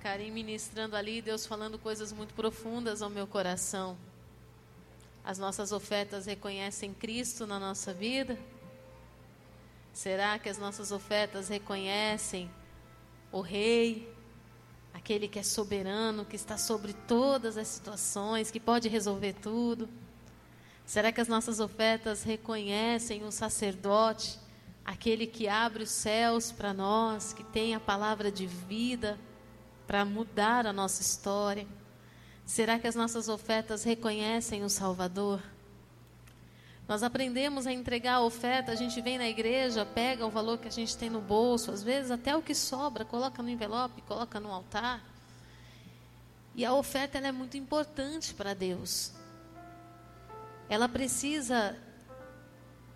Karim ministrando ali, Deus falando coisas muito profundas ao meu coração. As nossas ofertas reconhecem Cristo na nossa vida? Será que as nossas ofertas reconhecem o Rei, aquele que é soberano, que está sobre todas as situações, que pode resolver tudo? Será que as nossas ofertas reconhecem o sacerdote, aquele que abre os céus para nós, que tem a palavra de vida? Para mudar a nossa história? Será que as nossas ofertas reconhecem o Salvador? Nós aprendemos a entregar a oferta, a gente vem na igreja, pega o valor que a gente tem no bolso, às vezes até o que sobra, coloca no envelope, coloca no altar. E a oferta é muito importante para Deus. Ela precisa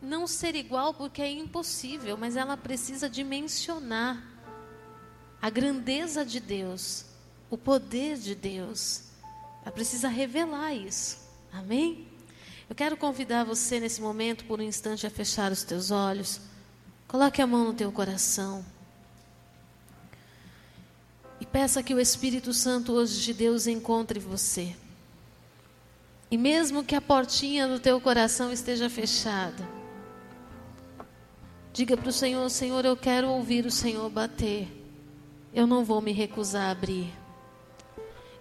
não ser igual porque é impossível, mas ela precisa dimensionar a grandeza de Deus, o poder de Deus. Ela precisa revelar isso. Amém? Eu quero convidar você nesse momento, por um instante, a fechar os teus olhos. Coloque a mão no teu coração. E peça que o Espírito Santo hoje de Deus encontre você. E mesmo que a portinha do teu coração esteja fechada, diga para o Senhor: Senhor, eu quero ouvir o Senhor bater eu não vou me recusar a abrir.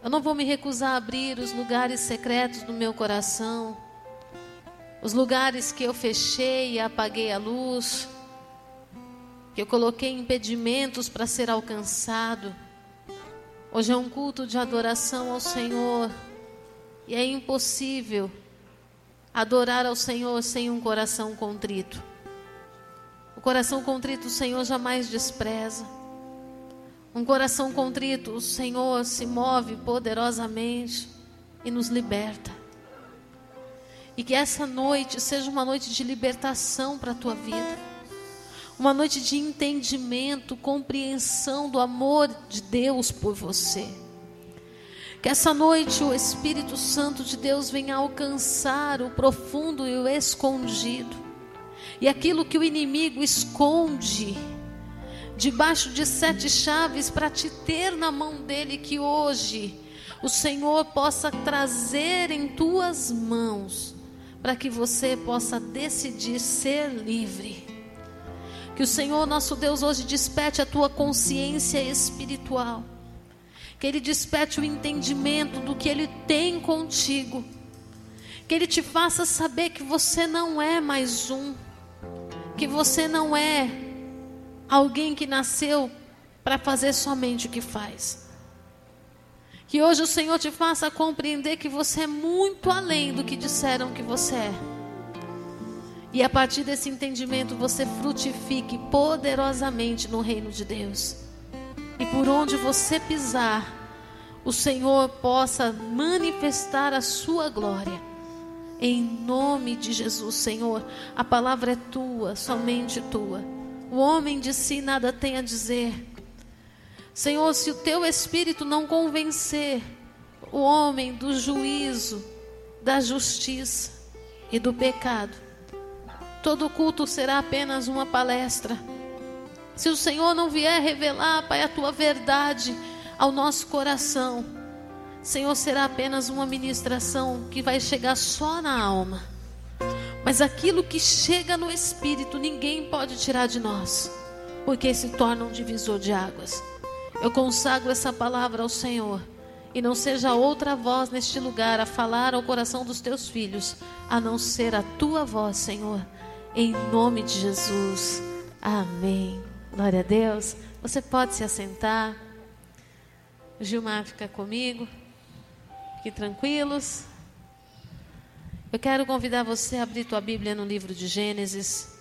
Eu não vou me recusar a abrir os lugares secretos do meu coração, os lugares que eu fechei e apaguei a luz, que eu coloquei impedimentos para ser alcançado. Hoje é um culto de adoração ao Senhor e é impossível adorar ao Senhor sem um coração contrito. O coração contrito o Senhor jamais despreza. Um coração contrito, o Senhor se move poderosamente e nos liberta. E que essa noite seja uma noite de libertação para a tua vida. Uma noite de entendimento, compreensão do amor de Deus por você. Que essa noite o Espírito Santo de Deus venha alcançar o profundo e o escondido. E aquilo que o inimigo esconde debaixo de sete chaves para te ter na mão dele, que hoje o Senhor possa trazer em tuas mãos, para que você possa decidir ser livre. Que o Senhor nosso Deus hoje desperte a tua consciência espiritual. Que Ele desperte o entendimento do que Ele tem contigo. Que Ele te faça saber que você não é mais um. Que você não é alguém que nasceu para fazer somente o que faz. Que hoje o Senhor te faça compreender que você é muito além do que disseram que você é. E a partir desse entendimento você frutifique poderosamente no reino de Deus. E por onde você pisar, o Senhor possa manifestar a sua glória. Em nome de Jesus, Senhor, a palavra é tua, somente tua. O homem de si nada tem a dizer. Senhor, se o teu espírito não convencer o homem do juízo, da justiça e do pecado, todo culto será apenas uma palestra. Se o Senhor não vier revelar, Pai, a tua verdade ao nosso coração, Senhor, será apenas uma ministração que vai chegar só na alma. Mas aquilo que chega no espírito, ninguém pode tirar de nós, porque se torna um divisor de águas. Eu consagro essa palavra ao Senhor, e não seja outra voz neste lugar a falar ao coração dos teus filhos, a não ser a tua voz, Senhor, em nome de Jesus. Amém. Glória a Deus. Você pode se assentar. Gilmar fica comigo. Fiquem tranquilos. Eu quero convidar você a abrir tua Bíblia no livro de Gênesis,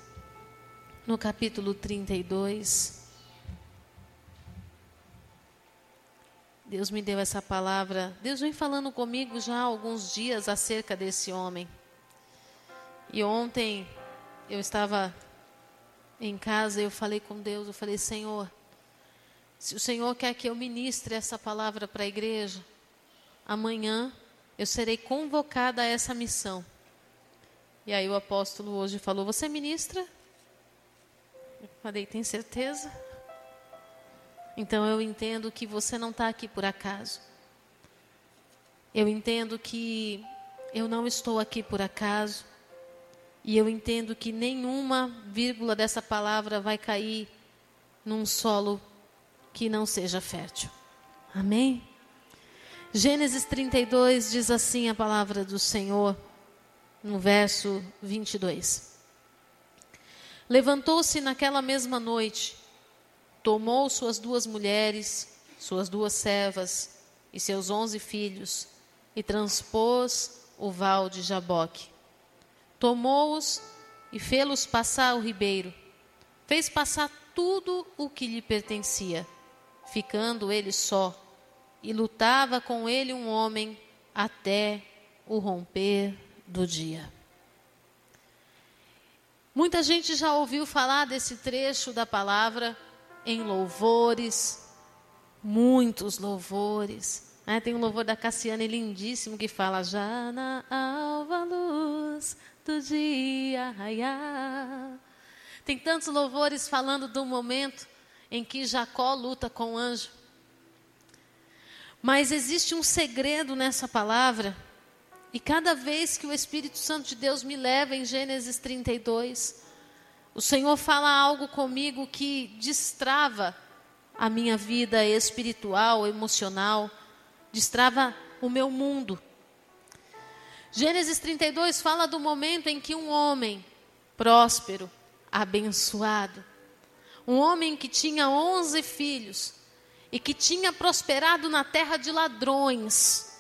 no capítulo 32. Deus me deu essa palavra. Deus vem falando comigo já há alguns dias acerca desse homem. E ontem eu estava em casa e eu falei com Deus, eu falei, Senhor, se o Senhor quer que eu ministre essa palavra para a igreja, amanhã eu serei convocada a essa missão. E aí o apóstolo hoje falou: Você ministra? Eu falei: Tem certeza? Então eu entendo que você não está aqui por acaso. Eu entendo que eu não estou aqui por acaso. E eu entendo que nenhuma vírgula dessa palavra vai cair num solo que não seja fértil. Amém? Gênesis 32 diz assim a palavra do Senhor, no verso 22. Levantou-se naquela mesma noite, tomou suas duas mulheres, suas duas servas e seus onze filhos, e transpôs o val de Jaboque. Tomou-os e fê-los passar o ribeiro. Fez passar tudo o que lhe pertencia, ficando ele só, e lutava com ele um homem até o romper do dia. Muita gente já ouviu falar desse trecho da palavra em louvores, muitos louvores. Né? Tem um louvor da Cassiane lindíssimo que fala: Já na alva luz do dia raiar. Tem tantos louvores falando do momento em que Jacó luta com o anjo. Mas existe um segredo nessa palavra e cada vez que o Espírito Santo de Deus me leva em Gênesis 32, o Senhor fala algo comigo que destrava a minha vida espiritual, emocional, destrava o meu mundo. Gênesis 32 fala do momento em que um homem próspero, abençoado, um homem que tinha 11 filhos e que tinha prosperado na terra de ladrões,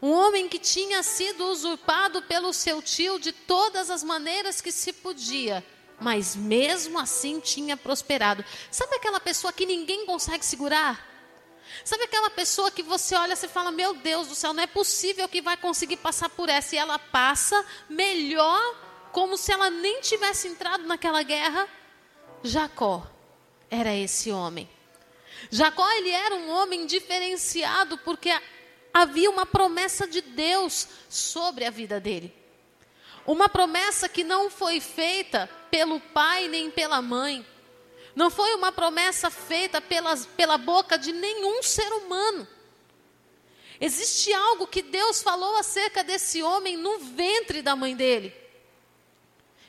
um homem que tinha sido usurpado pelo seu tio de todas as maneiras que se podia, mas mesmo assim tinha prosperado. Sabe aquela pessoa que ninguém consegue segurar? Sabe aquela pessoa que você olha e fala: Meu Deus do céu, não é possível que vai conseguir passar por essa. E ela passa melhor, como se ela nem tivesse entrado naquela guerra? Jacó era esse homem. Jacó ele era um homem diferenciado porque havia uma promessa de Deus sobre a vida dele. Uma promessa que não foi feita pelo pai nem pela mãe. Não foi uma promessa feita pelas, pela boca de nenhum ser humano. Existe algo que Deus falou acerca desse homem no ventre da mãe dele.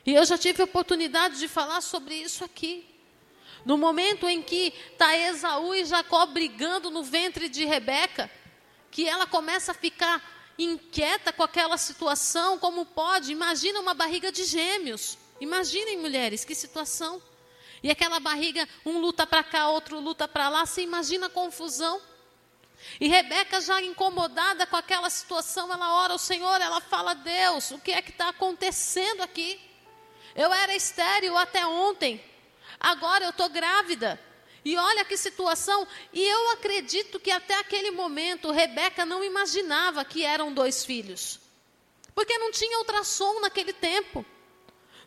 E eu já tive a oportunidade de falar sobre isso aqui. No momento em que está Esaú e Jacó brigando no ventre de Rebeca, que ela começa a ficar inquieta com aquela situação, como pode? Imagina uma barriga de gêmeos. Imaginem, mulheres, que situação. E aquela barriga, um luta para cá, outro luta para lá, você imagina a confusão. E Rebeca, já incomodada com aquela situação, ela ora ao Senhor, ela fala: Deus, o que é que está acontecendo aqui? Eu era estéril até ontem, agora eu estou grávida. E olha que situação, e eu acredito que até aquele momento Rebeca não imaginava que eram dois filhos. Porque não tinha ultrassom naquele tempo.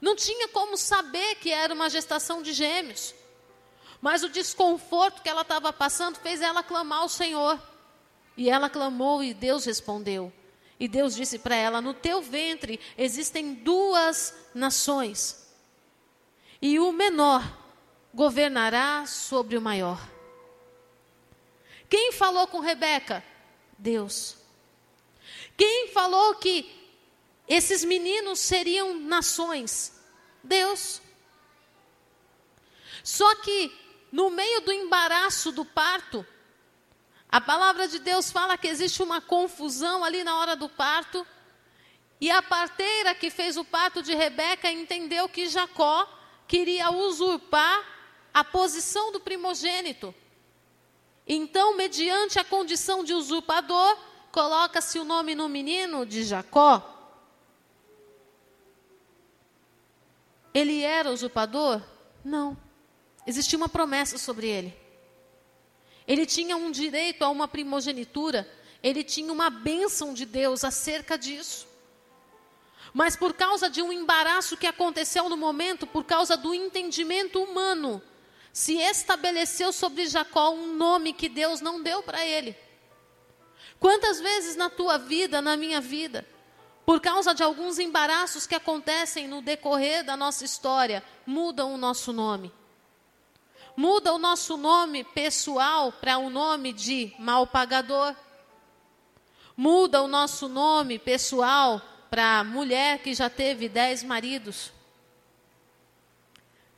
Não tinha como saber que era uma gestação de gêmeos. Mas o desconforto que ela estava passando fez ela clamar ao Senhor. E ela clamou e Deus respondeu. E Deus disse para ela: No teu ventre existem duas nações. E o menor governará sobre o maior. Quem falou com Rebeca? Deus. Quem falou que esses meninos seriam nações? Deus. Só que no meio do embaraço do parto, a palavra de Deus fala que existe uma confusão ali na hora do parto. E a parteira que fez o parto de Rebeca entendeu que Jacó queria usurpar a posição do primogênito. Então, mediante a condição de usurpador, coloca-se o nome no menino de Jacó. Ele era usurpador? Não. Existia uma promessa sobre ele. Ele tinha um direito a uma primogenitura, ele tinha uma bênção de Deus acerca disso. Mas por causa de um embaraço que aconteceu no momento, por causa do entendimento humano, se estabeleceu sobre Jacó um nome que Deus não deu para ele. Quantas vezes na tua vida, na minha vida, por causa de alguns embaraços que acontecem no decorrer da nossa história, mudam o nosso nome? Muda o nosso nome pessoal para um nome de mal pagador. Muda o nosso nome pessoal para mulher que já teve dez maridos.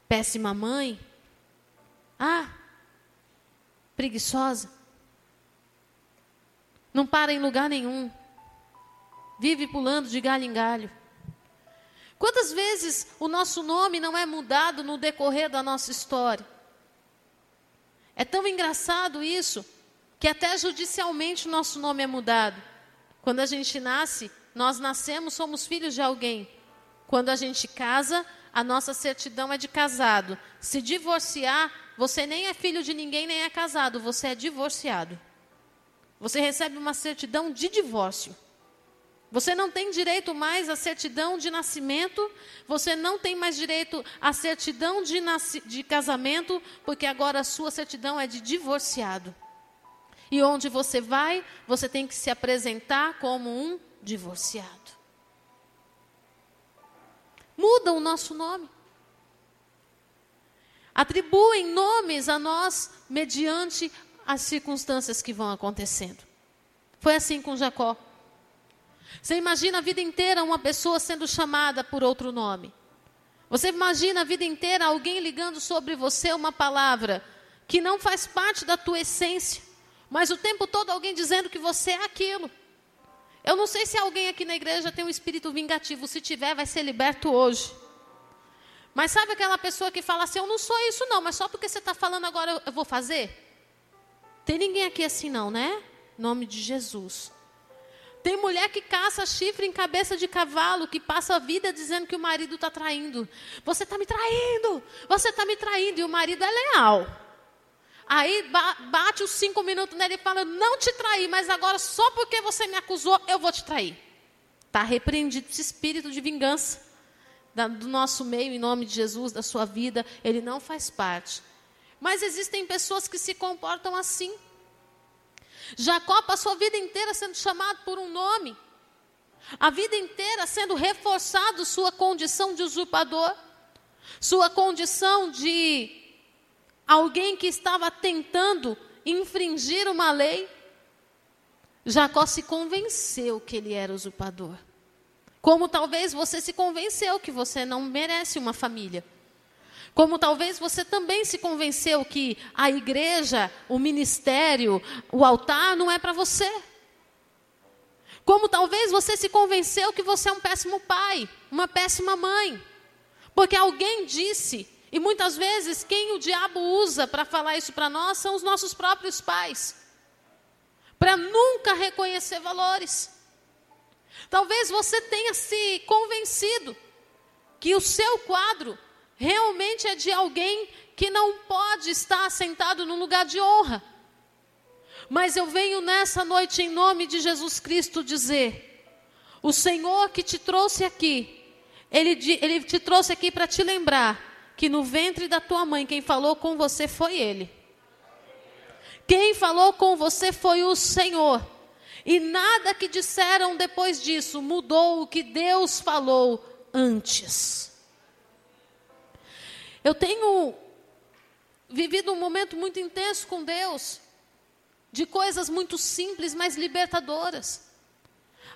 Péssima mãe. Ah, preguiçosa. Não para em lugar nenhum. Vive pulando de galho em galho. Quantas vezes o nosso nome não é mudado no decorrer da nossa história? É tão engraçado isso, que até judicialmente o nosso nome é mudado. Quando a gente nasce, nós nascemos, somos filhos de alguém. Quando a gente casa, a nossa certidão é de casado. Se divorciar, você nem é filho de ninguém, nem é casado, você é divorciado. Você recebe uma certidão de divórcio. Você não tem direito mais à certidão de nascimento, você não tem mais direito à certidão de, de casamento, porque agora a sua certidão é de divorciado. E onde você vai, você tem que se apresentar como um divorciado. Muda o nosso nome. Atribuem nomes a nós mediante as circunstâncias que vão acontecendo. Foi assim com Jacó. Você imagina a vida inteira uma pessoa sendo chamada por outro nome. Você imagina a vida inteira alguém ligando sobre você uma palavra que não faz parte da tua essência, mas o tempo todo alguém dizendo que você é aquilo. Eu não sei se alguém aqui na igreja tem um espírito vingativo, se tiver, vai ser liberto hoje. Mas sabe aquela pessoa que fala assim: Eu não sou isso, não, mas só porque você está falando agora eu vou fazer? Tem ninguém aqui assim, não, né? Nome de Jesus. Tem mulher que caça chifre em cabeça de cavalo, que passa a vida dizendo que o marido está traindo. Você está me traindo, você está me traindo, e o marido é leal. Aí bate os cinco minutos nele e fala: Não te traí, mas agora só porque você me acusou, eu vou te trair. Está repreendido esse espírito de vingança do nosso meio, em nome de Jesus, da sua vida, ele não faz parte. Mas existem pessoas que se comportam assim. Jacó passou a vida inteira sendo chamado por um nome, a vida inteira sendo reforçado sua condição de usurpador, sua condição de alguém que estava tentando infringir uma lei. Jacó se convenceu que ele era usurpador. Como talvez você se convenceu que você não merece uma família. Como talvez você também se convenceu que a igreja, o ministério, o altar não é para você. Como talvez você se convenceu que você é um péssimo pai, uma péssima mãe. Porque alguém disse, e muitas vezes quem o diabo usa para falar isso para nós são os nossos próprios pais. Para nunca reconhecer valores. Talvez você tenha se convencido que o seu quadro realmente é de alguém que não pode estar sentado no lugar de honra. Mas eu venho nessa noite, em nome de Jesus Cristo, dizer: o Senhor que te trouxe aqui, Ele, ele te trouxe aqui para te lembrar que no ventre da tua mãe, quem falou com você foi Ele. Quem falou com você foi o Senhor. E nada que disseram depois disso mudou o que Deus falou antes. Eu tenho vivido um momento muito intenso com Deus, de coisas muito simples, mas libertadoras.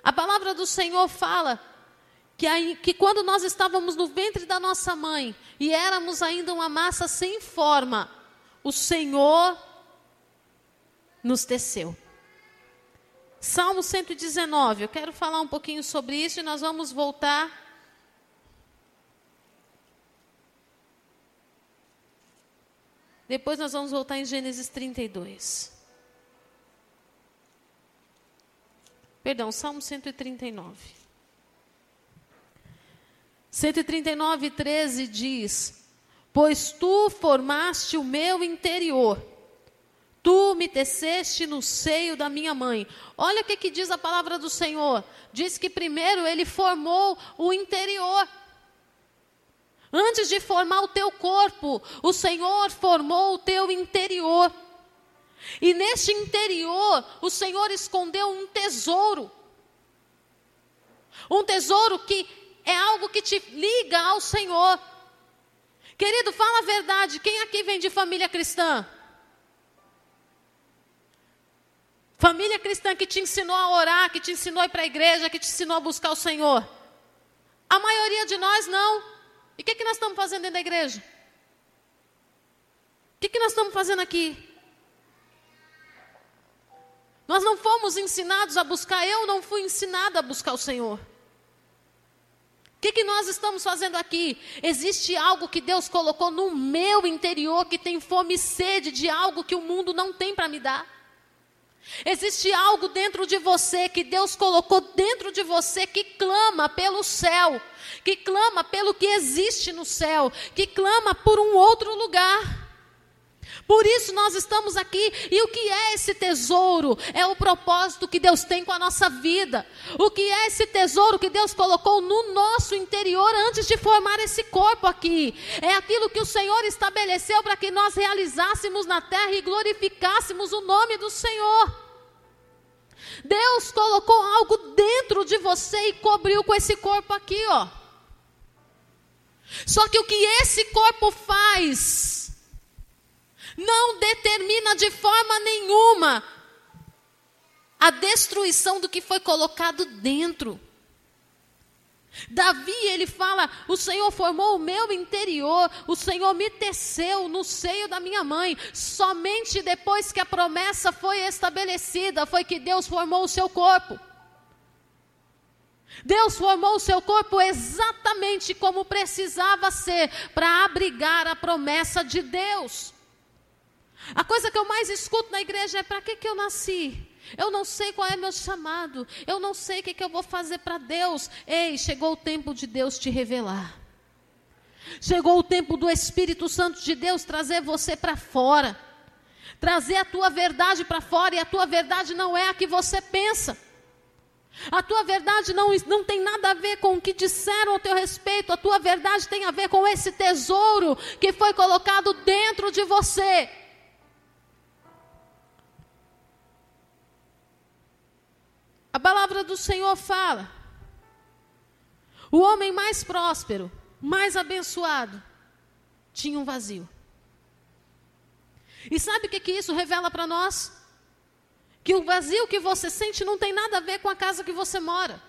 A palavra do Senhor fala que, aí, que quando nós estávamos no ventre da nossa mãe e éramos ainda uma massa sem forma, o Senhor nos teceu. Salmo 119, eu quero falar um pouquinho sobre isso e nós vamos voltar Depois nós vamos voltar em Gênesis 32. Perdão, Salmo 139. 139, 13 diz: Pois tu formaste o meu interior, tu me teceste no seio da minha mãe. Olha o que, que diz a palavra do Senhor: diz que primeiro ele formou o interior. Antes de formar o teu corpo, o Senhor formou o teu interior. E neste interior, o Senhor escondeu um tesouro. Um tesouro que é algo que te liga ao Senhor, Querido, fala a verdade. Quem aqui vem de família cristã? Família cristã que te ensinou a orar, que te ensinou a ir para a igreja, que te ensinou a buscar o Senhor. A maioria de nós não. E o que, que nós estamos fazendo dentro da igreja? O que, que nós estamos fazendo aqui? Nós não fomos ensinados a buscar, eu não fui ensinada a buscar o Senhor. O que, que nós estamos fazendo aqui? Existe algo que Deus colocou no meu interior que tem fome e sede de algo que o mundo não tem para me dar. Existe algo dentro de você que Deus colocou dentro de você que clama pelo céu, que clama pelo que existe no céu, que clama por um outro lugar. Por isso nós estamos aqui. E o que é esse tesouro? É o propósito que Deus tem com a nossa vida. O que é esse tesouro que Deus colocou no nosso interior antes de formar esse corpo aqui? É aquilo que o Senhor estabeleceu para que nós realizássemos na terra e glorificássemos o nome do Senhor. Deus colocou algo dentro de você e cobriu com esse corpo aqui, ó. Só que o que esse corpo faz não determina de forma nenhuma a destruição do que foi colocado dentro. Davi, ele fala: O Senhor formou o meu interior, o Senhor me teceu no seio da minha mãe. Somente depois que a promessa foi estabelecida, foi que Deus formou o seu corpo. Deus formou o seu corpo exatamente como precisava ser para abrigar a promessa de Deus. A coisa que eu mais escuto na igreja é: para que, que eu nasci? Eu não sei qual é meu chamado. Eu não sei o que, que eu vou fazer para Deus. Ei, chegou o tempo de Deus te revelar. Chegou o tempo do Espírito Santo de Deus trazer você para fora. Trazer a tua verdade para fora. E a tua verdade não é a que você pensa. A tua verdade não, não tem nada a ver com o que disseram ao teu respeito. A tua verdade tem a ver com esse tesouro que foi colocado dentro de você. Palavra do Senhor fala: o homem mais próspero, mais abençoado, tinha um vazio. E sabe o que, que isso revela para nós? Que o vazio que você sente não tem nada a ver com a casa que você mora.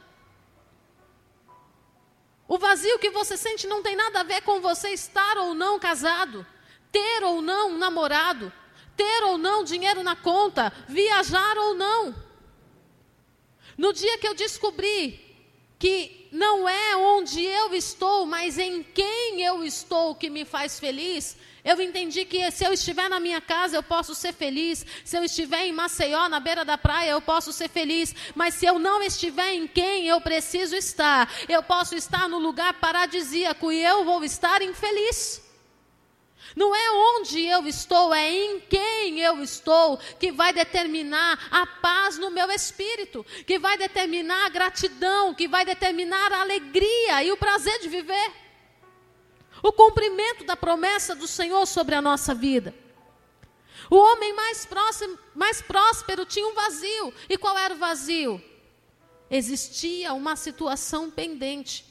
O vazio que você sente não tem nada a ver com você estar ou não casado, ter ou não um namorado, ter ou não dinheiro na conta, viajar ou não. No dia que eu descobri que não é onde eu estou, mas em quem eu estou que me faz feliz, eu entendi que se eu estiver na minha casa, eu posso ser feliz. Se eu estiver em Maceió, na beira da praia, eu posso ser feliz. Mas se eu não estiver em quem eu preciso estar, eu posso estar no lugar paradisíaco e eu vou estar infeliz. Não é onde eu estou, é em quem eu estou que vai determinar a paz no meu espírito, que vai determinar a gratidão, que vai determinar a alegria e o prazer de viver. O cumprimento da promessa do Senhor sobre a nossa vida. O homem mais próximo, mais próspero tinha um vazio. E qual era o vazio? Existia uma situação pendente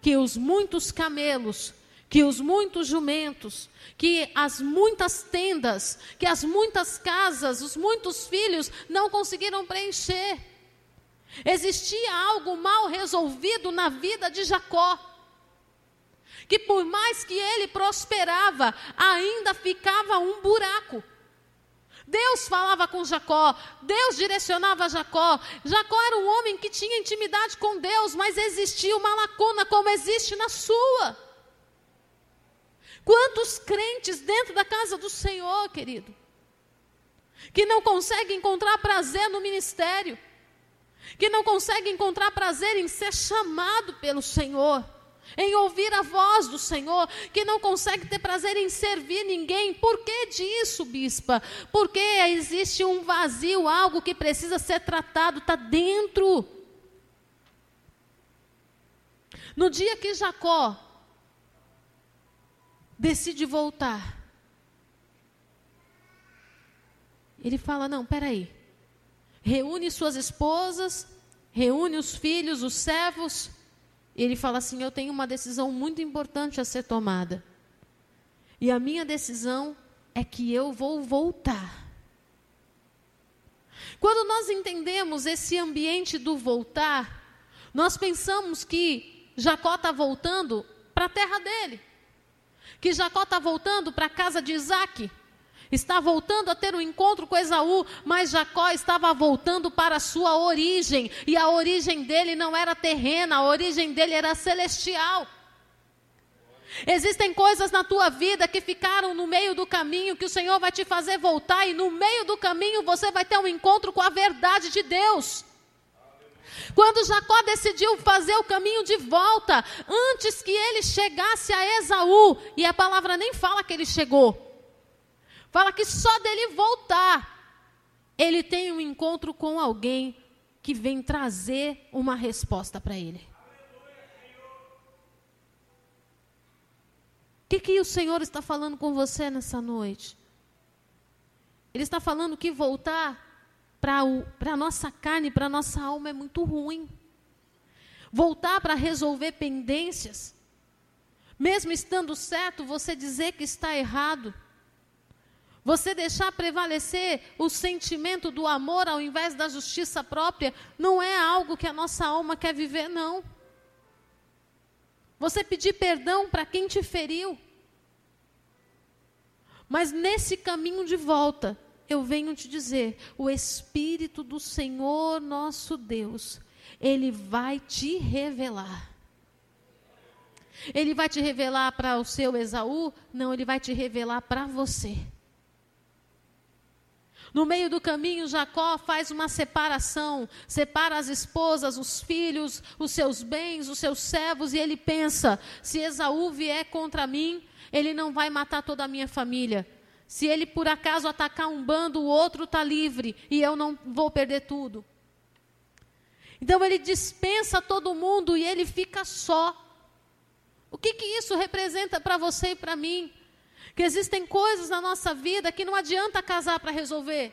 que os muitos camelos que os muitos jumentos, que as muitas tendas, que as muitas casas, os muitos filhos não conseguiram preencher. Existia algo mal resolvido na vida de Jacó. Que por mais que ele prosperava, ainda ficava um buraco. Deus falava com Jacó, Deus direcionava Jacó. Jacó era um homem que tinha intimidade com Deus, mas existia uma lacuna como existe na sua. Quantos crentes dentro da casa do Senhor, querido, que não conseguem encontrar prazer no ministério, que não conseguem encontrar prazer em ser chamado pelo Senhor, em ouvir a voz do Senhor, que não consegue ter prazer em servir ninguém. Por que disso, bispa? Porque existe um vazio, algo que precisa ser tratado, está dentro. No dia que Jacó decide voltar. Ele fala: Não, peraí. Reúne suas esposas, reúne os filhos, os servos. Ele fala assim: Eu tenho uma decisão muito importante a ser tomada. E a minha decisão é que eu vou voltar. Quando nós entendemos esse ambiente do voltar, nós pensamos que Jacó está voltando para a terra dele, que Jacó está voltando para a casa de Isaac, está voltando a ter um encontro com Esaú, mas Jacó estava voltando para a sua origem, e a origem dele não era terrena, a origem dele era celestial. Existem coisas na tua vida que ficaram no meio do caminho que o Senhor vai te fazer voltar, e no meio do caminho você vai ter um encontro com a verdade de Deus. Quando Jacó decidiu fazer o caminho de volta, antes que ele chegasse a Esaú, e a palavra nem fala que ele chegou, fala que só dele voltar, ele tem um encontro com alguém que vem trazer uma resposta para ele. O que, que o Senhor está falando com você nessa noite? Ele está falando que voltar para a nossa carne, para a nossa alma é muito ruim. Voltar para resolver pendências, mesmo estando certo, você dizer que está errado. Você deixar prevalecer o sentimento do amor ao invés da justiça própria, não é algo que a nossa alma quer viver, não. Você pedir perdão para quem te feriu. Mas nesse caminho de volta, eu venho te dizer: o Espírito do Senhor nosso Deus, ele vai te revelar. Ele vai te revelar para o seu Esaú? Não, ele vai te revelar para você. No meio do caminho, Jacó faz uma separação, separa as esposas, os filhos, os seus bens, os seus servos, e ele pensa: se Esaú vier contra mim, ele não vai matar toda a minha família. Se ele por acaso atacar um bando, o outro está livre e eu não vou perder tudo. Então ele dispensa todo mundo e ele fica só. O que, que isso representa para você e para mim? Que existem coisas na nossa vida que não adianta casar para resolver.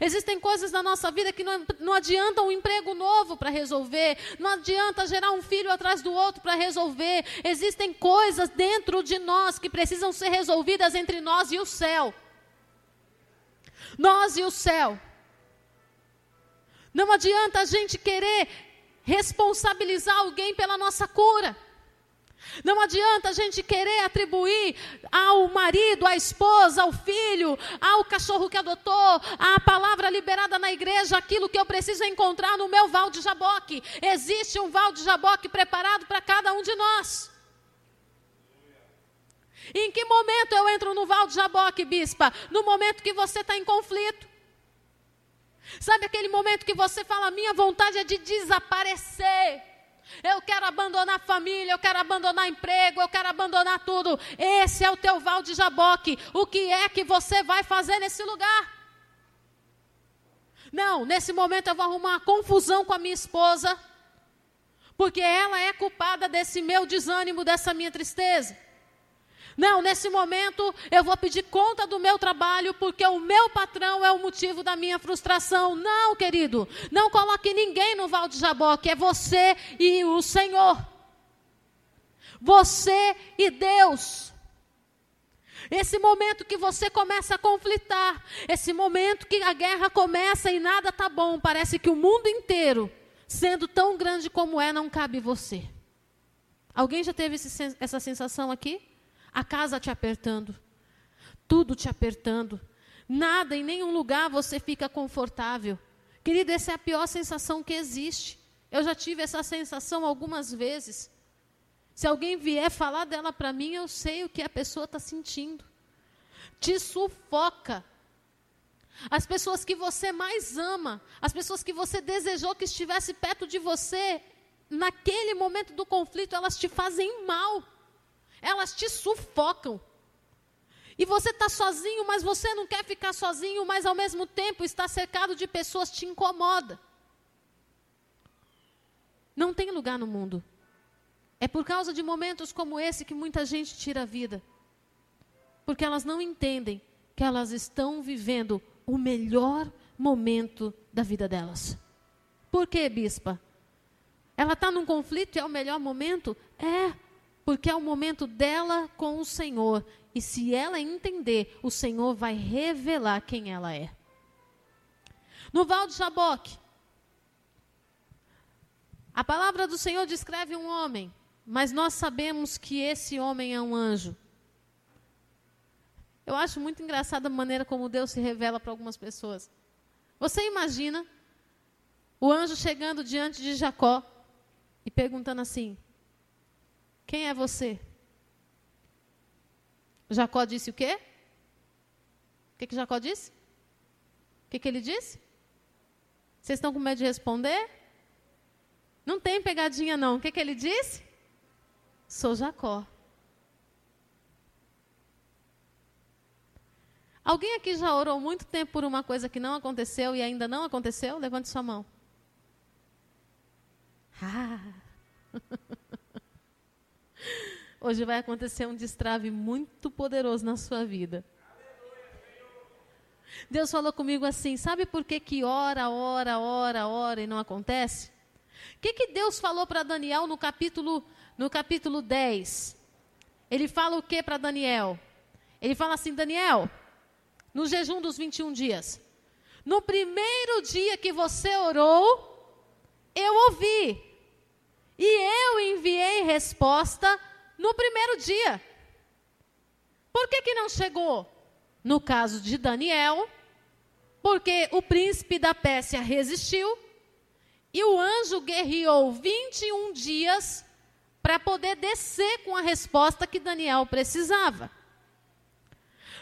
Existem coisas na nossa vida que não, não adianta um emprego novo para resolver, não adianta gerar um filho atrás do outro para resolver. Existem coisas dentro de nós que precisam ser resolvidas entre nós e o céu. Nós e o céu. Não adianta a gente querer responsabilizar alguém pela nossa cura. Não adianta a gente querer atribuir ao marido, à esposa, ao filho, ao cachorro que adotou, à palavra liberada na igreja, aquilo que eu preciso encontrar no meu val de jaboque. Existe um val de jaboque preparado para cada um de nós. Em que momento eu entro no val de jaboque, bispa? No momento que você está em conflito. Sabe aquele momento que você fala, minha vontade é de desaparecer. Eu quero abandonar família, eu quero abandonar emprego, eu quero abandonar tudo. Esse é o teu val de Jaboque. O que é que você vai fazer nesse lugar? Não, nesse momento eu vou arrumar uma confusão com a minha esposa, porque ela é culpada desse meu desânimo, dessa minha tristeza. Não, nesse momento eu vou pedir conta do meu trabalho porque o meu patrão é o motivo da minha frustração. Não, querido, não coloque ninguém no Val de Jabó, que é você e o Senhor. Você e Deus. Esse momento que você começa a conflitar, esse momento que a guerra começa e nada está bom, parece que o mundo inteiro, sendo tão grande como é, não cabe você. Alguém já teve esse, essa sensação aqui? A casa te apertando, tudo te apertando, nada em nenhum lugar você fica confortável. Querido, essa é a pior sensação que existe. Eu já tive essa sensação algumas vezes. Se alguém vier falar dela para mim, eu sei o que a pessoa está sentindo. Te sufoca. As pessoas que você mais ama, as pessoas que você desejou que estivesse perto de você, naquele momento do conflito, elas te fazem mal. Elas te sufocam. E você está sozinho, mas você não quer ficar sozinho, mas ao mesmo tempo está cercado de pessoas te incomoda. Não tem lugar no mundo. É por causa de momentos como esse que muita gente tira a vida. Porque elas não entendem que elas estão vivendo o melhor momento da vida delas. Por quê, bispa? Ela está num conflito e é o melhor momento? É, porque é o momento dela com o Senhor. E se ela entender, o Senhor vai revelar quem ela é. No Val de Jaboque, a palavra do Senhor descreve um homem, mas nós sabemos que esse homem é um anjo. Eu acho muito engraçada a maneira como Deus se revela para algumas pessoas. Você imagina o anjo chegando diante de Jacó e perguntando assim: Quem é você? Jacó disse o quê? O que, que Jacó disse? O que, que ele disse? Vocês estão com medo de responder? Não tem pegadinha, não. O que, que ele disse? Sou Jacó. Alguém aqui já orou muito tempo por uma coisa que não aconteceu e ainda não aconteceu? Levante sua mão. Ah. Hoje vai acontecer um destrave muito poderoso na sua vida. Deus falou comigo assim: sabe por que, que ora, ora, ora, ora e não acontece? O que, que Deus falou para Daniel no capítulo, no capítulo 10? Ele fala o que para Daniel? Ele fala assim: Daniel, no jejum dos 21 dias, no primeiro dia que você orou, eu ouvi. E eu enviei resposta no primeiro dia. Por que, que não chegou? No caso de Daniel, porque o príncipe da Pérsia resistiu e o anjo guerreou 21 dias para poder descer com a resposta que Daniel precisava.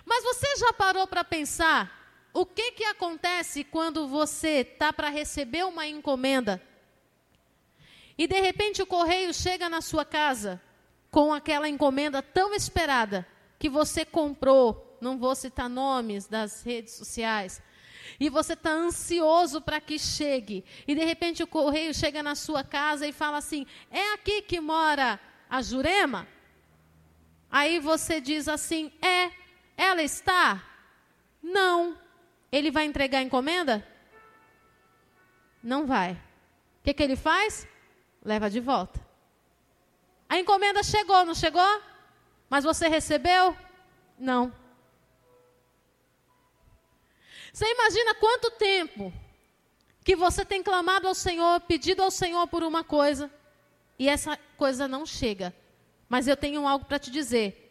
Mas você já parou para pensar o que, que acontece quando você está para receber uma encomenda e de repente o correio chega na sua casa com aquela encomenda tão esperada que você comprou, não vou citar nomes das redes sociais, e você está ansioso para que chegue, e de repente o correio chega na sua casa e fala assim: é aqui que mora a Jurema? Aí você diz assim: é, ela está? Não. Ele vai entregar a encomenda? Não vai. O que, que ele faz? leva de volta. A encomenda chegou, não chegou? Mas você recebeu? Não. Você imagina quanto tempo que você tem clamado ao Senhor, pedido ao Senhor por uma coisa, e essa coisa não chega. Mas eu tenho algo para te dizer.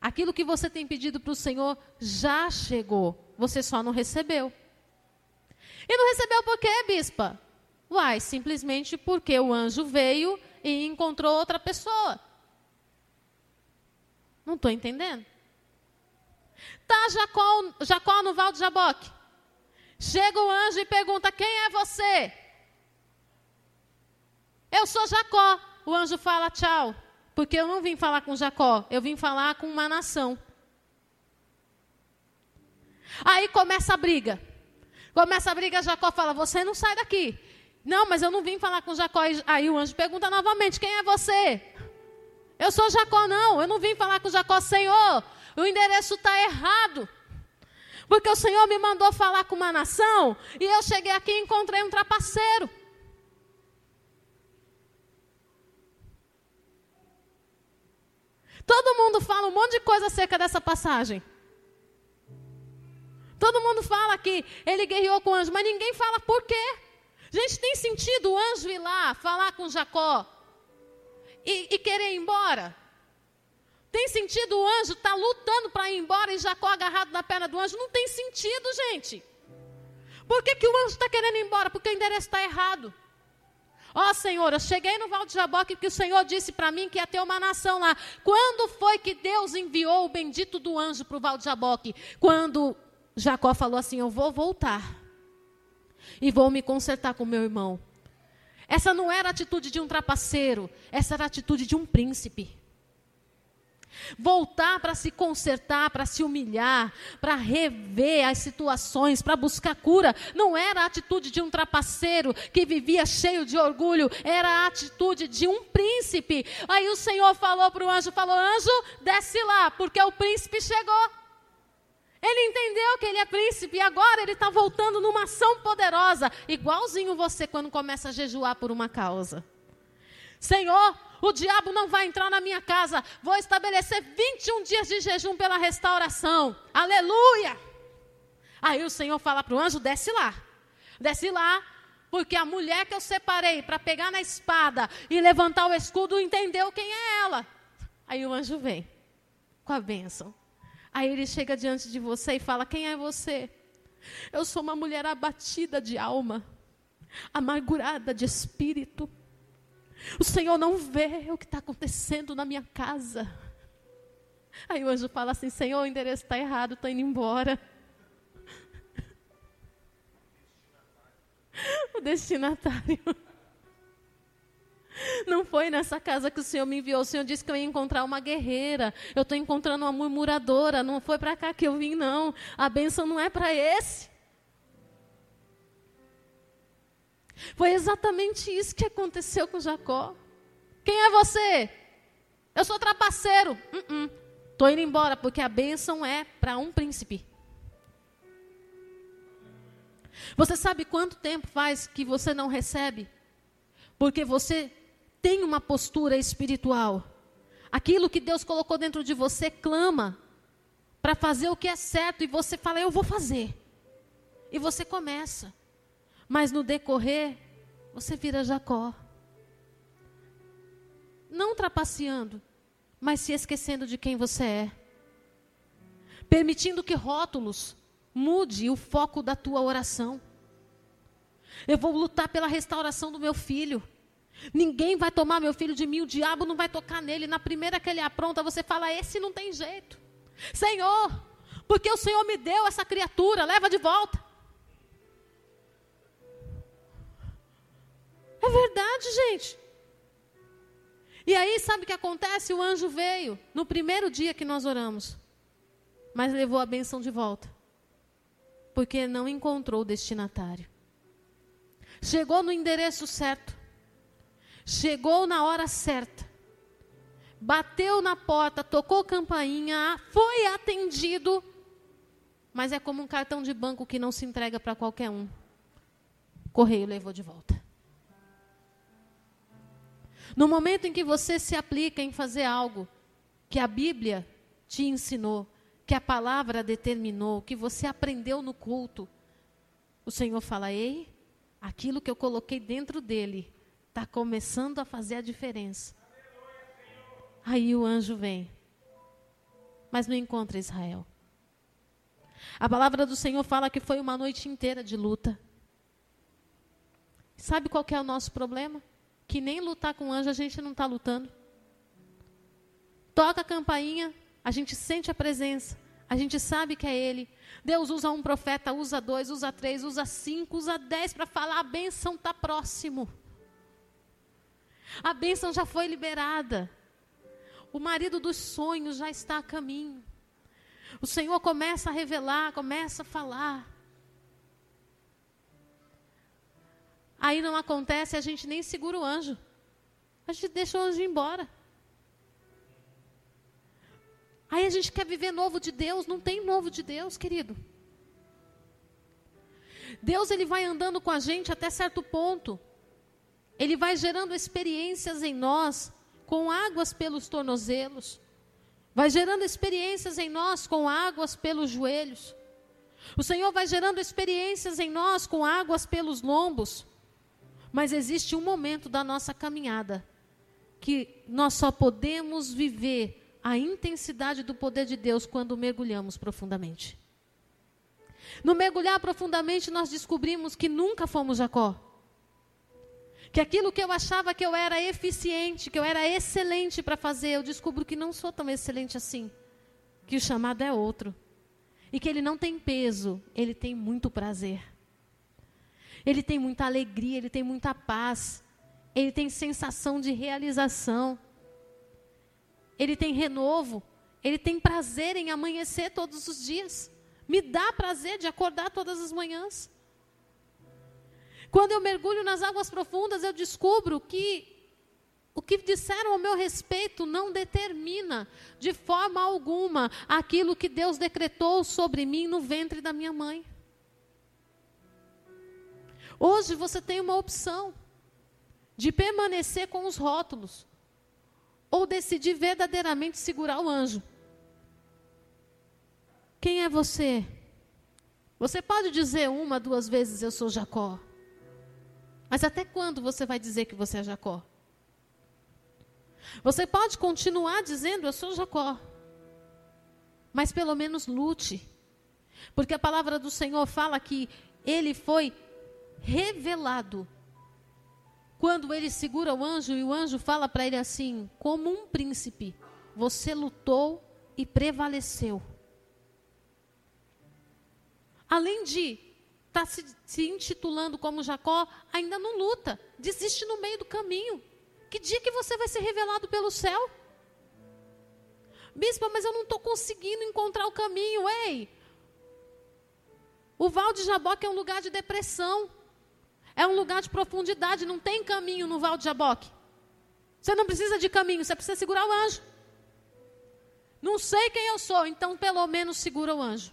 Aquilo que você tem pedido para o Senhor já chegou. Você só não recebeu. E não recebeu por quê, bispa? Uai, simplesmente porque o anjo veio e encontrou outra pessoa. Não estou entendendo. Tá Jacó, Jacó no Val de Jaboque. Chega o anjo e pergunta: Quem é você? Eu sou Jacó. O anjo fala: Tchau. Porque eu não vim falar com Jacó, eu vim falar com uma nação. Aí começa a briga. Começa a briga, Jacó fala: Você não sai daqui. Não, mas eu não vim falar com Jacó. Aí o anjo pergunta novamente: Quem é você? Eu sou Jacó, não. Eu não vim falar com Jacó, Senhor. O endereço está errado. Porque o Senhor me mandou falar com uma nação e eu cheguei aqui e encontrei um trapaceiro. Todo mundo fala um monte de coisa acerca dessa passagem. Todo mundo fala que ele guerreou com o anjo, mas ninguém fala por quê. Gente, tem sentido o anjo ir lá falar com Jacó e, e querer ir embora? Tem sentido o anjo estar tá lutando para ir embora e Jacó agarrado na perna do anjo? Não tem sentido, gente. Por que, que o anjo está querendo ir embora? Porque o endereço está errado. Ó oh, Senhor, eu cheguei no Val de Jaboque que o Senhor disse para mim que ia ter uma nação lá. Quando foi que Deus enviou o bendito do anjo para o Val de Jaboque? Quando Jacó falou assim: Eu vou voltar e vou me consertar com meu irmão. Essa não era a atitude de um trapaceiro, essa era a atitude de um príncipe. Voltar para se consertar, para se humilhar, para rever as situações, para buscar cura, não era a atitude de um trapaceiro que vivia cheio de orgulho, era a atitude de um príncipe. Aí o Senhor falou para o anjo: falou, anjo, desce lá, porque o príncipe chegou. Ele entendeu que ele é príncipe e agora ele está voltando numa ação poderosa, igualzinho você quando começa a jejuar por uma causa. Senhor, o diabo não vai entrar na minha casa. Vou estabelecer 21 dias de jejum pela restauração. Aleluia! Aí o Senhor fala para o anjo: desce lá. Desce lá, porque a mulher que eu separei para pegar na espada e levantar o escudo entendeu quem é ela. Aí o anjo vem com a bênção. Aí ele chega diante de você e fala: Quem é você? Eu sou uma mulher abatida de alma, amargurada de espírito. O Senhor não vê o que está acontecendo na minha casa. Aí o anjo fala assim: Senhor, o endereço está errado, estou indo embora. O destinatário. Não foi nessa casa que o Senhor me enviou. O Senhor disse que eu ia encontrar uma guerreira. Eu estou encontrando uma murmuradora. Não foi para cá que eu vim, não. A bênção não é para esse. Foi exatamente isso que aconteceu com Jacó. Quem é você? Eu sou trapaceiro. Estou uh -uh. indo embora, porque a bênção é para um príncipe. Você sabe quanto tempo faz que você não recebe? Porque você tem uma postura espiritual. Aquilo que Deus colocou dentro de você clama para fazer o que é certo e você fala, eu vou fazer. E você começa. Mas no decorrer, você vira Jacó. Não trapaceando, mas se esquecendo de quem você é. Permitindo que rótulos mude o foco da tua oração. Eu vou lutar pela restauração do meu filho. Ninguém vai tomar meu filho de mim, o diabo não vai tocar nele. Na primeira que ele apronta, você fala: Esse não tem jeito. Senhor, porque o Senhor me deu essa criatura, leva de volta. É verdade, gente. E aí, sabe o que acontece? O anjo veio no primeiro dia que nós oramos, mas levou a benção de volta, porque não encontrou o destinatário. Chegou no endereço certo, chegou na hora certa, bateu na porta, tocou campainha, foi atendido, mas é como um cartão de banco que não se entrega para qualquer um. correio levou de volta. No momento em que você se aplica em fazer algo que a Bíblia te ensinou, que a palavra determinou, que você aprendeu no culto, o Senhor fala: Ei, aquilo que eu coloquei dentro dele Está começando a fazer a diferença. Aí o anjo vem, mas não encontra Israel. A palavra do Senhor fala que foi uma noite inteira de luta. Sabe qual é o nosso problema? Que nem lutar com anjo a gente não está lutando. Toca a campainha, a gente sente a presença, a gente sabe que é Ele. Deus usa um profeta, usa dois, usa três, usa cinco, usa dez para falar a bênção está próximo. A bênção já foi liberada. O marido dos sonhos já está a caminho. O Senhor começa a revelar, começa a falar. Aí não acontece, a gente nem segura o anjo. A gente deixa o anjo ir embora. Aí a gente quer viver novo de Deus, não tem novo de Deus, querido. Deus ele vai andando com a gente até certo ponto. Ele vai gerando experiências em nós com águas pelos tornozelos. Vai gerando experiências em nós com águas pelos joelhos. O Senhor vai gerando experiências em nós com águas pelos lombos. Mas existe um momento da nossa caminhada que nós só podemos viver a intensidade do poder de Deus quando mergulhamos profundamente. No mergulhar profundamente, nós descobrimos que nunca fomos Jacó que aquilo que eu achava que eu era eficiente, que eu era excelente para fazer, eu descubro que não sou tão excelente assim. Que o chamado é outro. E que ele não tem peso, ele tem muito prazer. Ele tem muita alegria, ele tem muita paz. Ele tem sensação de realização. Ele tem renovo. Ele tem prazer em amanhecer todos os dias. Me dá prazer de acordar todas as manhãs. Quando eu mergulho nas águas profundas, eu descubro que o que disseram ao meu respeito não determina de forma alguma aquilo que Deus decretou sobre mim no ventre da minha mãe. Hoje você tem uma opção. de permanecer com os rótulos ou decidir verdadeiramente segurar o anjo. Quem é você? Você pode dizer uma, duas vezes eu sou Jacó. Mas até quando você vai dizer que você é Jacó? Você pode continuar dizendo eu sou Jacó. Mas pelo menos lute. Porque a palavra do Senhor fala que ele foi revelado. Quando ele segura o anjo e o anjo fala para ele assim: como um príncipe, você lutou e prevaleceu. Além de estar tá se, se intitulando como Jacó, ainda não luta, desiste no meio do caminho. Que dia que você vai ser revelado pelo céu? Bispa, mas eu não estou conseguindo encontrar o caminho. Ei, o Val de Jaboque é um lugar de depressão. É um lugar de profundidade. Não tem caminho no Val de Jaboque. Você não precisa de caminho, você precisa segurar o anjo. Não sei quem eu sou, então pelo menos segura o anjo.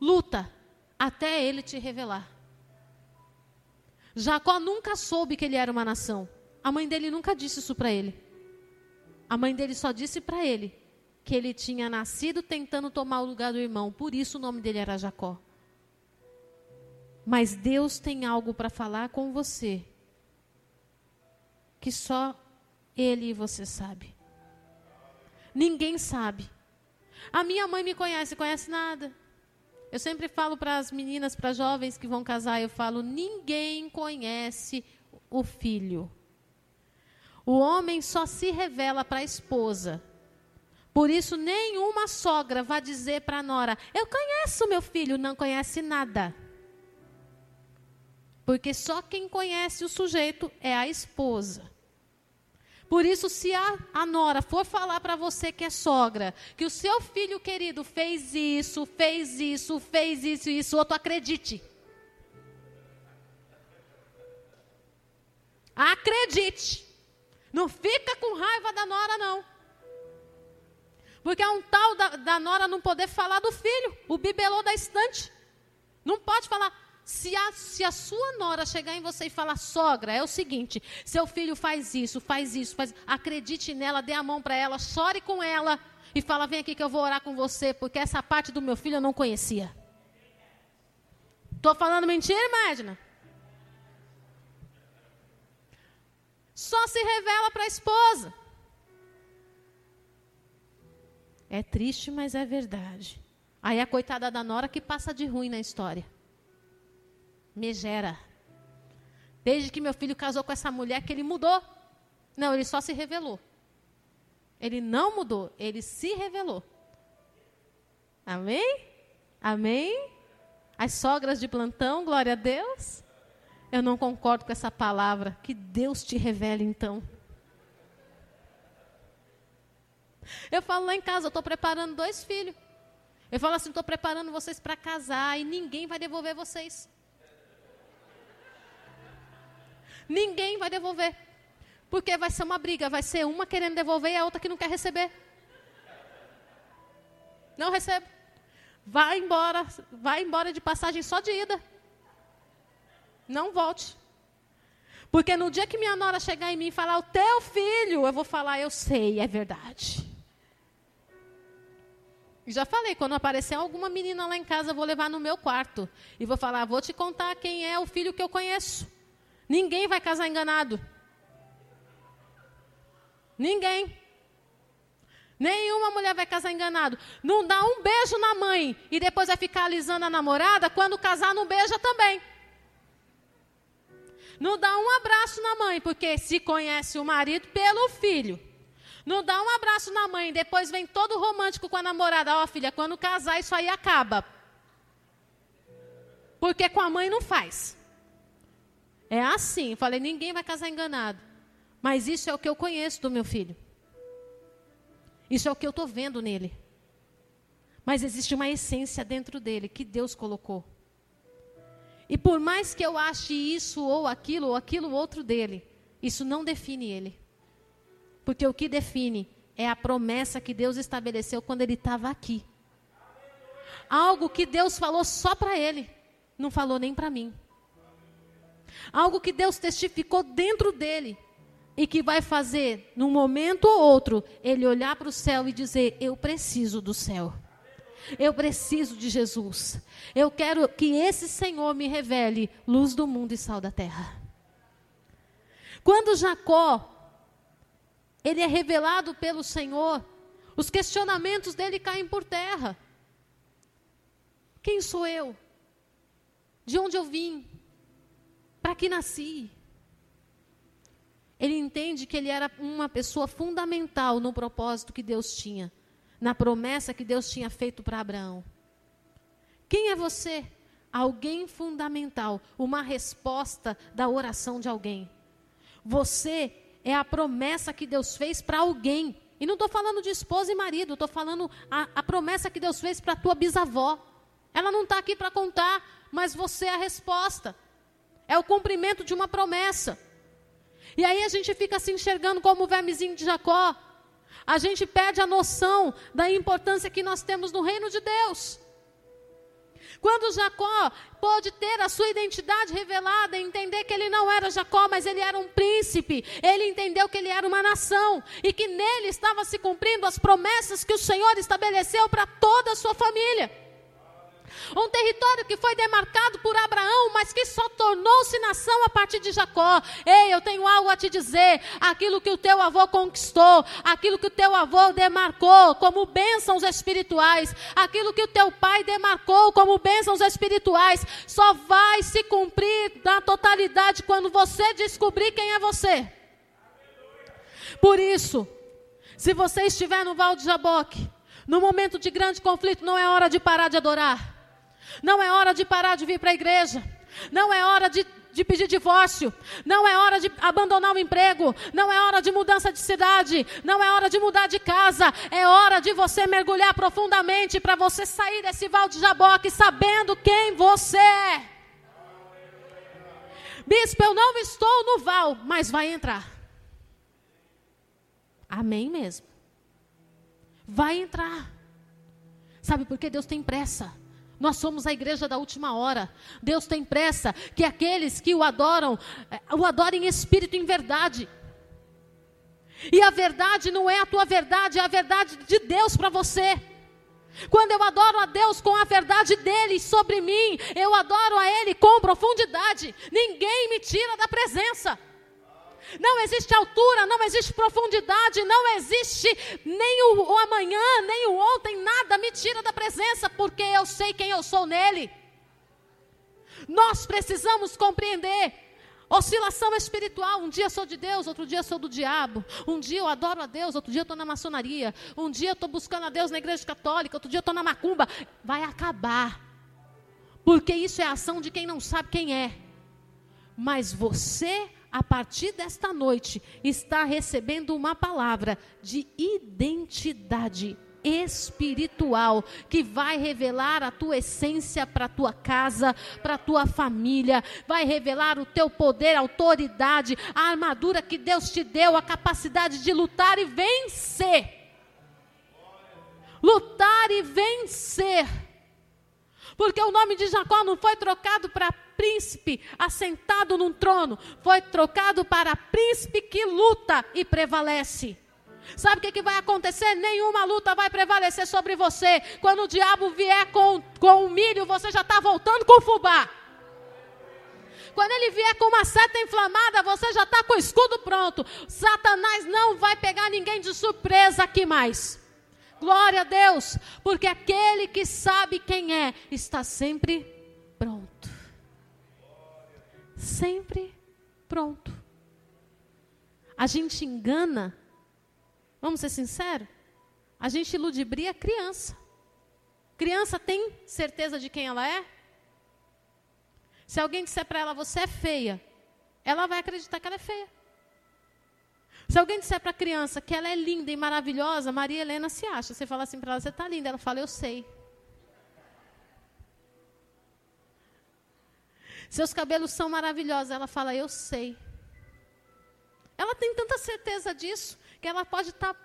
Luta até ele te revelar. Jacó nunca soube que ele era uma nação. A mãe dele nunca disse isso para ele. A mãe dele só disse para ele que ele tinha nascido tentando tomar o lugar do irmão, por isso o nome dele era Jacó. Mas Deus tem algo para falar com você que só ele e você sabe. Ninguém sabe. A minha mãe me conhece, conhece nada. Eu sempre falo para as meninas, para jovens que vão casar, eu falo: ninguém conhece o filho. O homem só se revela para a esposa. Por isso, nenhuma sogra vai dizer para a nora: Eu conheço meu filho, não conhece nada. Porque só quem conhece o sujeito é a esposa. Por isso, se a, a nora for falar para você que é sogra, que o seu filho querido fez isso, fez isso, fez isso e isso, outro acredite. Acredite. Não fica com raiva da nora, não. Porque é um tal da, da nora não poder falar do filho, o bibelô da estante. Não pode falar. Se a, se a sua nora chegar em você e falar, sogra, é o seguinte: seu filho faz isso, faz isso, faz. Acredite nela, dê a mão para ela, chore com ela e fala: vem aqui que eu vou orar com você, porque essa parte do meu filho eu não conhecia. Estou falando mentira, imagina? só se revela para a esposa. É triste, mas é verdade. Aí a coitada da Nora que passa de ruim na história. Megera. Desde que meu filho casou com essa mulher, que ele mudou. Não, ele só se revelou. Ele não mudou, ele se revelou. Amém? Amém? As sogras de plantão, glória a Deus. Eu não concordo com essa palavra. Que Deus te revele então. Eu falo lá em casa, eu estou preparando dois filhos. Eu falo assim, estou preparando vocês para casar e ninguém vai devolver vocês. Ninguém vai devolver. Porque vai ser uma briga, vai ser uma querendo devolver e a outra que não quer receber. Não recebe. Vai embora, vai embora de passagem só de ida. Não volte. Porque no dia que minha nora chegar em mim e falar, o teu filho, eu vou falar, eu sei, é verdade. Já falei, quando aparecer alguma menina lá em casa, eu vou levar no meu quarto. E vou falar, vou te contar quem é o filho que eu conheço. Ninguém vai casar enganado. Ninguém. Nenhuma mulher vai casar enganado. Não dá um beijo na mãe e depois vai ficar alisando a namorada, quando casar não beija também. Não dá um abraço na mãe, porque se conhece o marido pelo filho. Não dá um abraço na mãe, depois vem todo romântico com a namorada. Ó, oh, filha, quando casar, isso aí acaba. Porque com a mãe não faz. É assim. Falei, ninguém vai casar enganado. Mas isso é o que eu conheço do meu filho. Isso é o que eu estou vendo nele. Mas existe uma essência dentro dele que Deus colocou. E por mais que eu ache isso ou aquilo ou aquilo outro dele, isso não define ele. Porque o que define é a promessa que Deus estabeleceu quando ele estava aqui. Algo que Deus falou só para ele, não falou nem para mim. Algo que Deus testificou dentro dele e que vai fazer, num momento ou outro, ele olhar para o céu e dizer: Eu preciso do céu. Eu preciso de Jesus. Eu quero que esse Senhor me revele luz do mundo e sal da terra. Quando Jacó ele é revelado pelo Senhor, os questionamentos dele caem por terra. Quem sou eu? De onde eu vim? Para que nasci? Ele entende que ele era uma pessoa fundamental no propósito que Deus tinha, na promessa que Deus tinha feito para Abraão. Quem é você? Alguém fundamental, uma resposta da oração de alguém. Você é a promessa que Deus fez para alguém. E não estou falando de esposa e marido, estou falando a, a promessa que Deus fez para tua bisavó. Ela não está aqui para contar, mas você é a resposta. É o cumprimento de uma promessa. E aí a gente fica se enxergando como o vermezinho de Jacó. A gente perde a noção da importância que nós temos no reino de Deus. Quando Jacó pôde ter a sua identidade revelada, entender que ele não era Jacó, mas ele era um príncipe, ele entendeu que ele era uma nação e que nele estava se cumprindo as promessas que o Senhor estabeleceu para toda a sua família. Um território que foi demarcado por Abraão, mas que só tornou-se nação a partir de Jacó. Ei, eu tenho algo a te dizer. Aquilo que o teu avô conquistou, aquilo que o teu avô demarcou como bênçãos espirituais, aquilo que o teu pai demarcou como bênçãos espirituais, só vai se cumprir na totalidade quando você descobrir quem é você. Por isso, se você estiver no Val de Jaboque, no momento de grande conflito, não é hora de parar de adorar. Não é hora de parar de vir para a igreja. Não é hora de, de pedir divórcio. Não é hora de abandonar o emprego. Não é hora de mudança de cidade. Não é hora de mudar de casa. É hora de você mergulhar profundamente para você sair desse val de jaboque sabendo quem você é. Bispo, eu não estou no val, mas vai entrar. Amém mesmo. Vai entrar. Sabe por que Deus tem pressa? Nós somos a igreja da última hora. Deus tem pressa que aqueles que o adoram, eh, o adorem em espírito e em verdade. E a verdade não é a tua verdade, é a verdade de Deus para você. Quando eu adoro a Deus com a verdade dele sobre mim, eu adoro a Ele com profundidade. Ninguém me tira da presença. Não existe altura, não existe profundidade, não existe nem o, o, amanhã, nem o ontem, nada me tira da presença, porque eu sei quem eu sou nele. Nós precisamos compreender. Oscilação espiritual. Um dia sou de Deus, outro dia sou do diabo. Um dia eu adoro a Deus, outro dia estou na maçonaria. Um dia eu estou buscando a Deus na igreja católica, outro dia eu estou na macumba. Vai acabar. Porque isso é ação de quem não sabe quem é. Mas você a partir desta noite, está recebendo uma palavra de identidade espiritual que vai revelar a tua essência para a tua casa, para a tua família, vai revelar o teu poder, autoridade, a armadura que Deus te deu, a capacidade de lutar e vencer. Lutar e vencer. Porque o nome de Jacó não foi trocado para príncipe assentado num trono, foi trocado para príncipe que luta e prevalece. Sabe o que, que vai acontecer? Nenhuma luta vai prevalecer sobre você. Quando o diabo vier com, com o milho, você já está voltando com o fubá. Quando ele vier com uma seta inflamada, você já está com o escudo pronto. Satanás não vai pegar ninguém de surpresa aqui mais. Glória a Deus, porque aquele que sabe quem é está sempre pronto sempre pronto. A gente engana, vamos ser sinceros, a gente ludibria a criança. Criança tem certeza de quem ela é? Se alguém disser para ela, você é feia, ela vai acreditar que ela é feia. Se alguém disser para a criança que ela é linda e maravilhosa, Maria Helena se acha. Você fala assim para ela, você está linda. Ela fala, eu sei. Seus cabelos são maravilhosos. Ela fala, eu sei. Ela tem tanta certeza disso que ela pode estar tá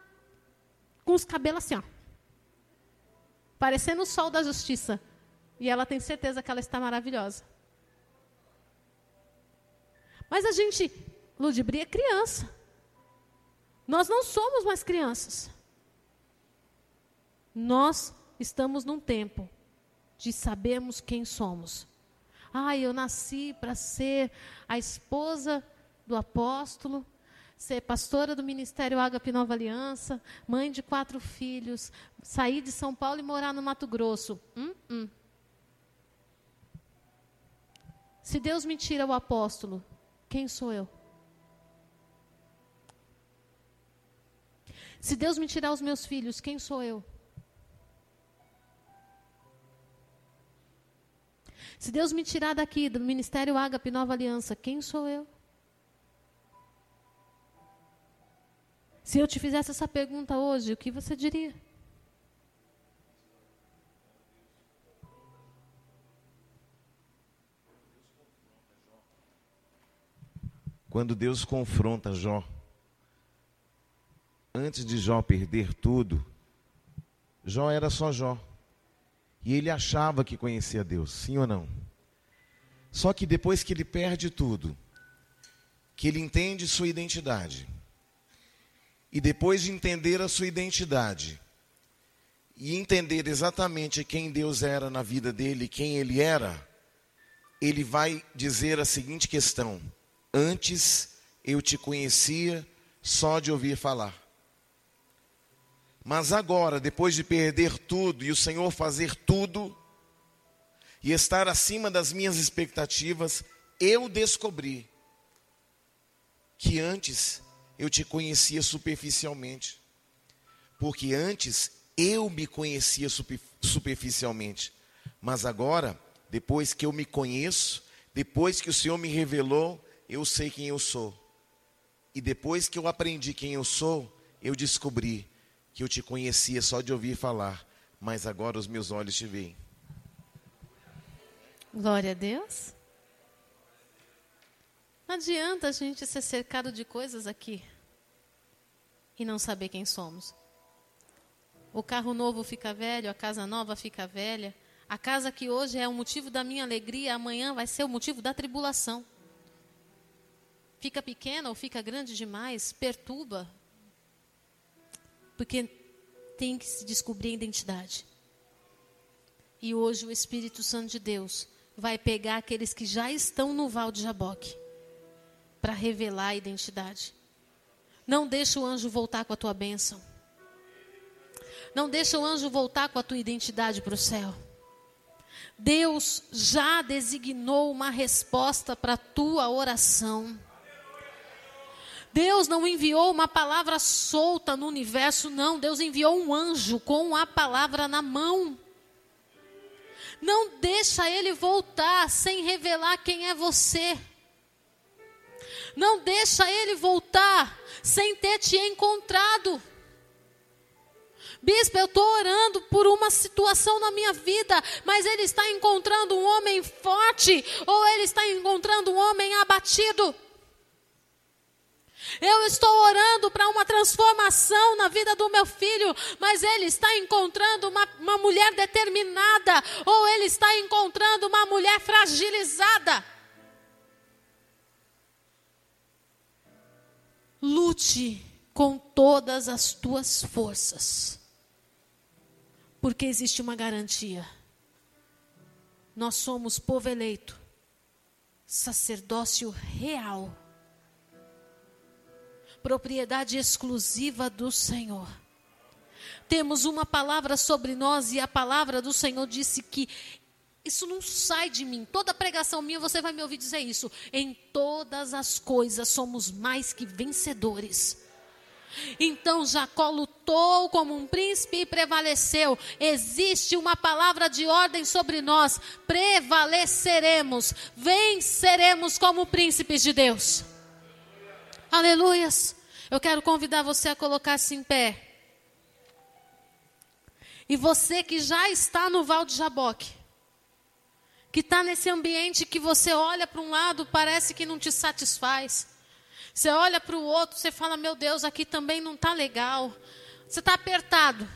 com os cabelos assim, ó, parecendo o sol da justiça. E ela tem certeza que ela está maravilhosa. Mas a gente ludibria criança. Nós não somos mais crianças. Nós estamos num tempo de sabermos quem somos. Ah, eu nasci para ser a esposa do apóstolo, ser pastora do Ministério Ágape Nova Aliança, mãe de quatro filhos, sair de São Paulo e morar no Mato Grosso. Hum, hum. Se Deus me tira o apóstolo, quem sou eu? Se Deus me tirar os meus filhos, quem sou eu? Se Deus me tirar daqui, do Ministério Ágape Nova Aliança, quem sou eu? Se eu te fizesse essa pergunta hoje, o que você diria? Quando Deus confronta Jó, antes de Jó perder tudo, Jó era só Jó. E ele achava que conhecia Deus, sim ou não? Só que depois que ele perde tudo, que ele entende sua identidade, e depois de entender a sua identidade, e entender exatamente quem Deus era na vida dele, quem ele era, ele vai dizer a seguinte questão: Antes eu te conhecia só de ouvir falar. Mas agora, depois de perder tudo e o Senhor fazer tudo e estar acima das minhas expectativas, eu descobri que antes eu te conhecia superficialmente. Porque antes eu me conhecia superficialmente. Mas agora, depois que eu me conheço, depois que o Senhor me revelou, eu sei quem eu sou. E depois que eu aprendi quem eu sou, eu descobri que eu te conhecia só de ouvir falar, mas agora os meus olhos te veem. Glória a Deus. Não adianta a gente ser cercado de coisas aqui e não saber quem somos. O carro novo fica velho, a casa nova fica velha. A casa que hoje é o motivo da minha alegria, amanhã vai ser o motivo da tribulação. Fica pequena ou fica grande demais, perturba, porque tem que se descobrir a identidade. E hoje o Espírito Santo de Deus vai pegar aqueles que já estão no Val de Jaboque para revelar a identidade. Não deixa o anjo voltar com a tua bênção. Não deixa o anjo voltar com a tua identidade para o céu. Deus já designou uma resposta para a tua oração. Deus não enviou uma palavra solta no universo, não. Deus enviou um anjo com a palavra na mão. Não deixa ele voltar sem revelar quem é você. Não deixa ele voltar sem ter te encontrado. Bispo, eu estou orando por uma situação na minha vida, mas ele está encontrando um homem forte ou ele está encontrando um homem abatido. Eu estou orando para uma transformação na vida do meu filho, mas ele está encontrando uma, uma mulher determinada, ou ele está encontrando uma mulher fragilizada. Lute com todas as tuas forças, porque existe uma garantia. Nós somos povo eleito, sacerdócio real propriedade exclusiva do Senhor. Temos uma palavra sobre nós e a palavra do Senhor disse que isso não sai de mim. Toda pregação minha você vai me ouvir dizer isso. Em todas as coisas somos mais que vencedores. Então Jacó lutou como um príncipe e prevaleceu. Existe uma palavra de ordem sobre nós. Prevaleceremos, venceremos como príncipes de Deus. Aleluias. Eu quero convidar você a colocar-se em pé. E você que já está no Val de Jaboque, que está nesse ambiente que você olha para um lado, parece que não te satisfaz. Você olha para o outro, você fala: Meu Deus, aqui também não está legal. Você está apertado.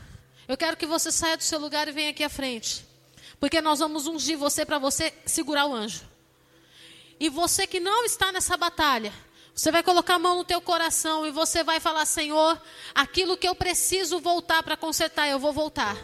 Eu quero que você saia do seu lugar e venha aqui à frente. Porque nós vamos ungir você para você segurar o anjo. E você que não está nessa batalha, você vai colocar a mão no teu coração e você vai falar: Senhor, aquilo que eu preciso voltar para consertar, eu vou voltar.